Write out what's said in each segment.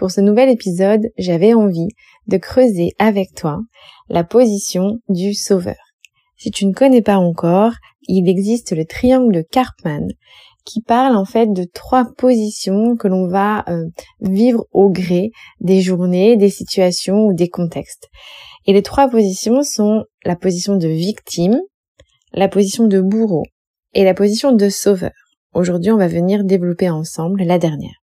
Pour ce nouvel épisode, j'avais envie de creuser avec toi la position du sauveur. Si tu ne connais pas encore, il existe le triangle de Karpman qui parle en fait de trois positions que l'on va euh, vivre au gré des journées, des situations ou des contextes. Et les trois positions sont la position de victime, la position de bourreau et la position de sauveur. Aujourd'hui, on va venir développer ensemble la dernière.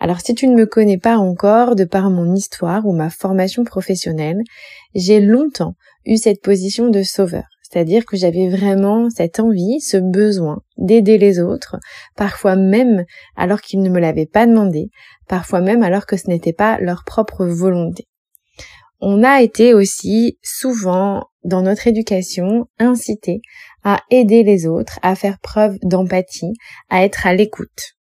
Alors si tu ne me connais pas encore de par mon histoire ou ma formation professionnelle, j'ai longtemps eu cette position de sauveur. C'est-à-dire que j'avais vraiment cette envie, ce besoin d'aider les autres, parfois même alors qu'ils ne me l'avaient pas demandé, parfois même alors que ce n'était pas leur propre volonté. On a été aussi souvent dans notre éducation incité à aider les autres, à faire preuve d'empathie, à être à l'écoute.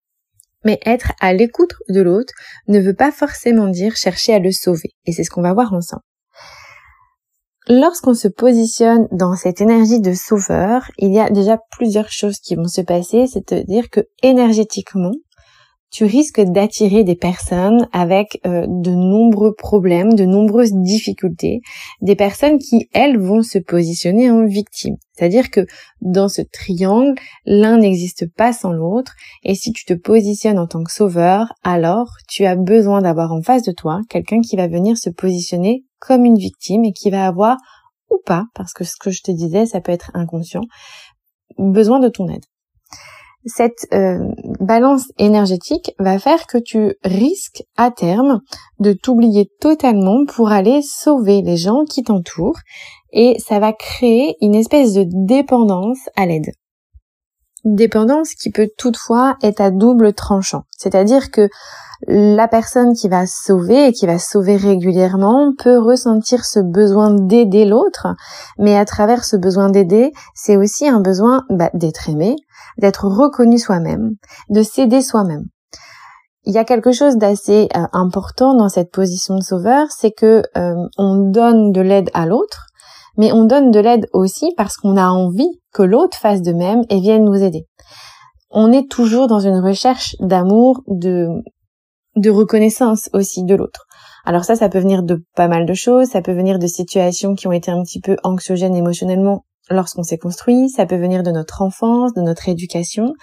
Mais être à l'écoute de l'autre ne veut pas forcément dire chercher à le sauver. Et c'est ce qu'on va voir ensemble. Lorsqu'on se positionne dans cette énergie de sauveur, il y a déjà plusieurs choses qui vont se passer, c'est-à-dire que énergétiquement, tu risques d'attirer des personnes avec euh, de nombreux problèmes, de nombreuses difficultés, des personnes qui, elles, vont se positionner en victime. C'est-à-dire que dans ce triangle, l'un n'existe pas sans l'autre, et si tu te positionnes en tant que sauveur, alors tu as besoin d'avoir en face de toi quelqu'un qui va venir se positionner comme une victime et qui va avoir, ou pas, parce que ce que je te disais, ça peut être inconscient, besoin de ton aide cette euh, balance énergétique va faire que tu risques à terme de t'oublier totalement pour aller sauver les gens qui t'entourent et ça va créer une espèce de dépendance à l'aide. Dépendance qui peut toutefois être à double tranchant. C'est-à-dire que la personne qui va sauver et qui va sauver régulièrement peut ressentir ce besoin d'aider l'autre, mais à travers ce besoin d'aider, c'est aussi un besoin bah, d'être aimé, d'être reconnu soi-même, de s'aider soi-même. Il y a quelque chose d'assez euh, important dans cette position de sauveur, c'est que euh, on donne de l'aide à l'autre, mais on donne de l'aide aussi parce qu'on a envie que l'autre fasse de même et vienne nous aider. On est toujours dans une recherche d'amour, de reconnaissance aussi de l'autre. Alors ça, ça peut venir de pas mal de choses, ça peut venir de situations qui ont été un petit peu anxiogènes émotionnellement lorsqu'on s'est construit, ça peut venir de notre enfance, de notre éducation,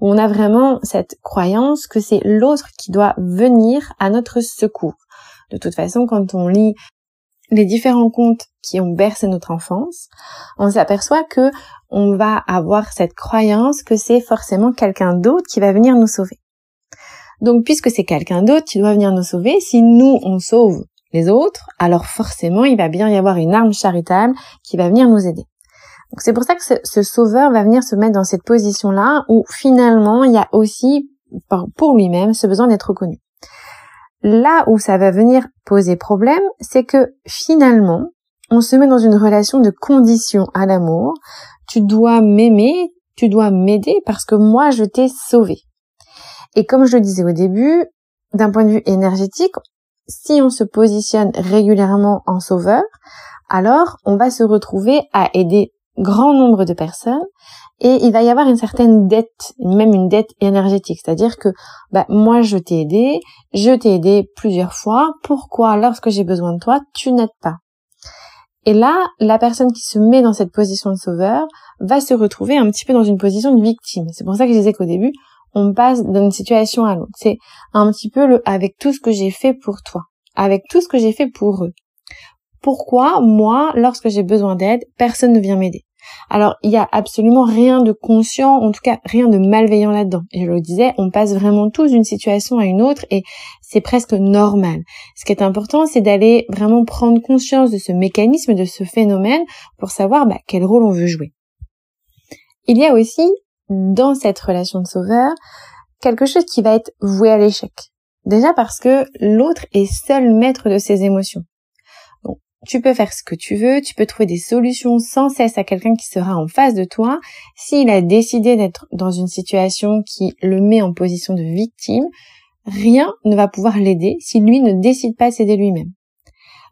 où on a vraiment cette croyance que c'est l'autre qui doit venir à notre secours. De toute façon, quand on lit les différents contes qui ont bercé notre enfance, on s'aperçoit que on va avoir cette croyance que c'est forcément quelqu'un d'autre qui va venir nous sauver. Donc puisque c'est quelqu'un d'autre qui doit venir nous sauver, si nous on sauve les autres, alors forcément il va bien y avoir une arme charitable qui va venir nous aider. Donc c'est pour ça que ce, sauveur va venir se mettre dans cette position-là où finalement il y a aussi pour lui-même ce besoin d'être reconnu. Là où ça va venir poser problème, c'est que finalement on se met dans une relation de condition à l'amour. Tu dois m'aimer, tu dois m'aider parce que moi je t'ai sauvé. Et comme je le disais au début, d'un point de vue énergétique, si on se positionne régulièrement en sauveur, alors on va se retrouver à aider grand nombre de personnes et il va y avoir une certaine dette, même une dette énergétique, c'est-à-dire que bah, moi je t'ai aidé, je t'ai aidé plusieurs fois, pourquoi? Lorsque j'ai besoin de toi, tu n'aides pas Et là, la personne qui se met dans cette position de sauveur va se retrouver un petit peu dans une position de victime. C'est pour ça que je disais qu'au début, on passe d'une situation à l'autre. C'est un petit peu le avec tout ce que j'ai fait pour toi, avec tout ce que j'ai fait pour eux. Pourquoi? Moi, lorsque j'ai besoin d'aide, personne ne vient m'aider alors, il y a absolument rien de conscient, en tout cas rien de malveillant là-dedans. Je le disais, on passe vraiment tous d'une situation à une autre et c'est presque normal. Ce qui est important, c'est d'aller vraiment prendre conscience de ce mécanisme, de ce phénomène, pour savoir bah, quel rôle on veut jouer. Il y a aussi dans cette relation de sauveur quelque chose qui va être voué à l'échec. Déjà parce que l'autre est seul maître de ses émotions. Tu peux faire ce que tu veux, tu peux trouver des solutions sans cesse à quelqu'un qui sera en face de toi. S'il a décidé d'être dans une situation qui le met en position de victime, rien ne va pouvoir l'aider si lui ne décide pas de s'aider lui-même.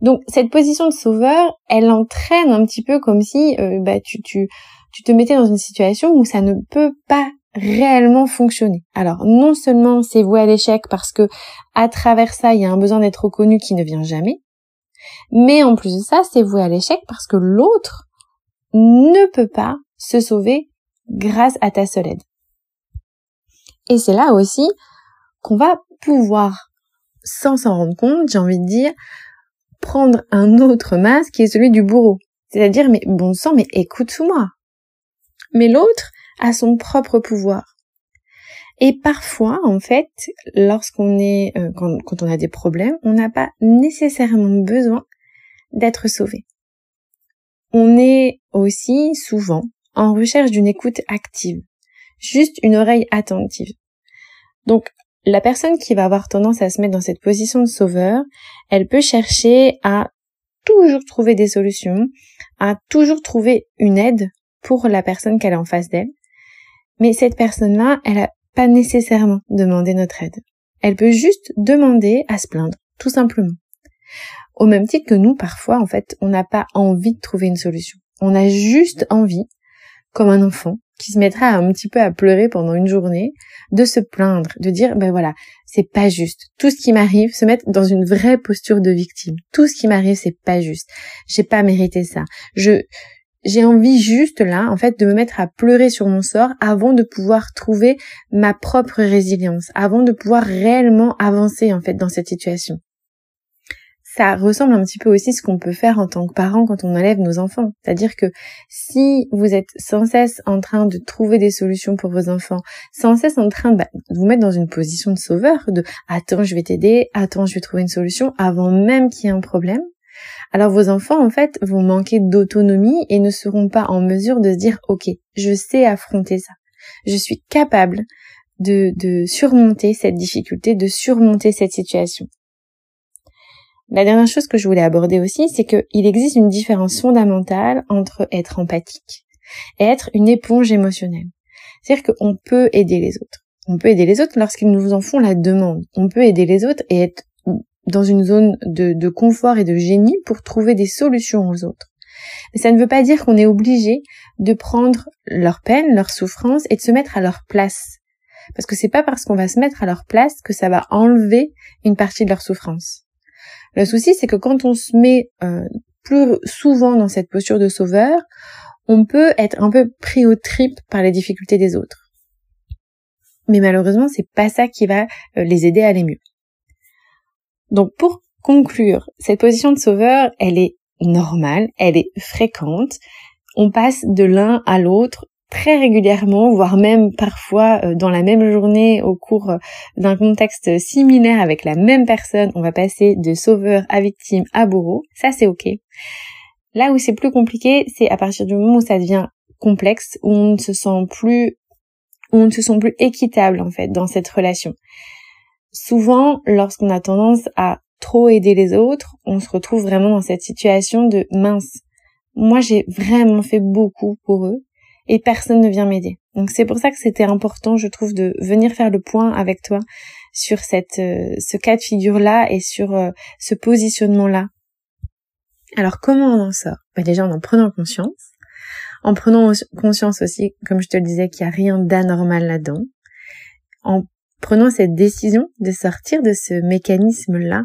Donc cette position de sauveur, elle entraîne un petit peu comme si euh, bah, tu, tu, tu te mettais dans une situation où ça ne peut pas réellement fonctionner. Alors non seulement c'est voué à l'échec parce que à travers ça il y a un besoin d'être reconnu qui ne vient jamais, mais en plus de ça c'est voué à l'échec parce que l'autre ne peut pas se sauver grâce à ta seule aide. Et c'est là aussi qu'on va pouvoir, sans s'en rendre compte, j'ai envie de dire, prendre un autre masque qui est celui du bourreau. C'est-à-dire, mais bon sang, mais écoute-moi. Mais l'autre a son propre pouvoir. Et parfois, en fait, lorsqu'on est, euh, quand, on a des problèmes, on n'a pas nécessairement besoin d'être sauvé. On est aussi souvent en recherche d'une écoute active, juste une oreille attentive. Donc, la personne qui va avoir tendance à se mettre dans cette position de sauveur, elle peut chercher à toujours trouver des solutions, à toujours trouver une aide pour la personne qu'elle est en face d'elle. Mais cette personne-là, elle n'a pas nécessairement demandé notre aide. Elle peut juste demander à se plaindre, tout simplement. Au même titre que nous, parfois, en fait, on n'a pas envie de trouver une solution. On a juste envie, comme un enfant, qui se mettra un petit peu à pleurer pendant une journée, de se plaindre, de dire ben voilà, c'est pas juste. Tout ce qui m'arrive, se mettre dans une vraie posture de victime. Tout ce qui m'arrive, c'est pas juste. J'ai pas mérité ça. Je j'ai envie juste là, en fait, de me mettre à pleurer sur mon sort avant de pouvoir trouver ma propre résilience, avant de pouvoir réellement avancer en fait dans cette situation ça ressemble un petit peu aussi à ce qu'on peut faire en tant que parent quand on enlève nos enfants. C'est-à-dire que si vous êtes sans cesse en train de trouver des solutions pour vos enfants, sans cesse en train bah, de, vous mettre dans une position de sauveur, de attends je vais t'aider, attends je vais trouver une solution avant même qu'il y ait un problème, alors vos enfants en fait vont manquer d'autonomie et ne seront pas en mesure de se dire ok je sais affronter ça, je suis capable de, de surmonter cette difficulté, de surmonter cette situation. La dernière chose que je voulais aborder aussi, c'est qu'il existe une différence fondamentale entre être empathique et être une éponge émotionnelle. C'est-à-dire qu'on peut aider les autres. On peut aider les autres lorsqu'ils nous en font la demande. On peut aider les autres et être dans une zone de, confort et de génie pour trouver des solutions aux autres. Mais ça ne veut pas dire qu'on est obligé de prendre leur peine, leur souffrance et de se mettre à leur place. Parce que c'est pas parce qu'on va se mettre à leur place que ça va enlever une partie de leur souffrance. Le souci, c'est que quand on se met euh, plus souvent dans cette posture de sauveur, on peut être un peu pris au trip par les difficultés des autres. Mais malheureusement, c'est pas ça qui va euh, les aider à aller mieux. Donc pour conclure, cette position de sauveur, elle est normale, elle est fréquente. On passe de l'un à l'autre très régulièrement, voire même parfois euh, dans la même journée au cours euh, d'un contexte similaire avec la même personne, on va passer de sauveur à victime à bourreau. Ça, c'est ok. Là où c'est plus compliqué, c'est à partir du moment où ça devient complexe, où on ne se sent plus, où on ne se sent plus équitable en fait dans cette relation. Souvent, lorsqu'on a tendance à trop aider les autres, on se retrouve vraiment dans cette situation de mince. Moi, j'ai vraiment fait beaucoup pour eux et personne ne vient m'aider. Donc c'est pour ça que c'était important, je trouve, de venir faire le point avec toi sur cette, euh, ce cas de figure-là et sur euh, ce positionnement-là. Alors comment on en sort? Bah, Déjà en en prenant conscience, en prenant conscience aussi, comme je te le disais, qu'il n'y a rien d'anormal là-dedans, en prenant cette décision de sortir de ce mécanisme-là,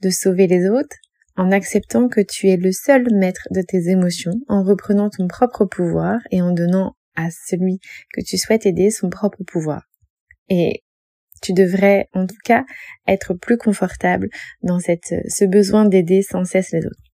de sauver les autres, en acceptant que tu es le seul maître de tes émotions, en reprenant ton propre pouvoir et en donnant à celui que tu souhaites aider son propre pouvoir. Et tu devrais en tout cas être plus confortable dans ce besoin d'aider sans cesse les autres.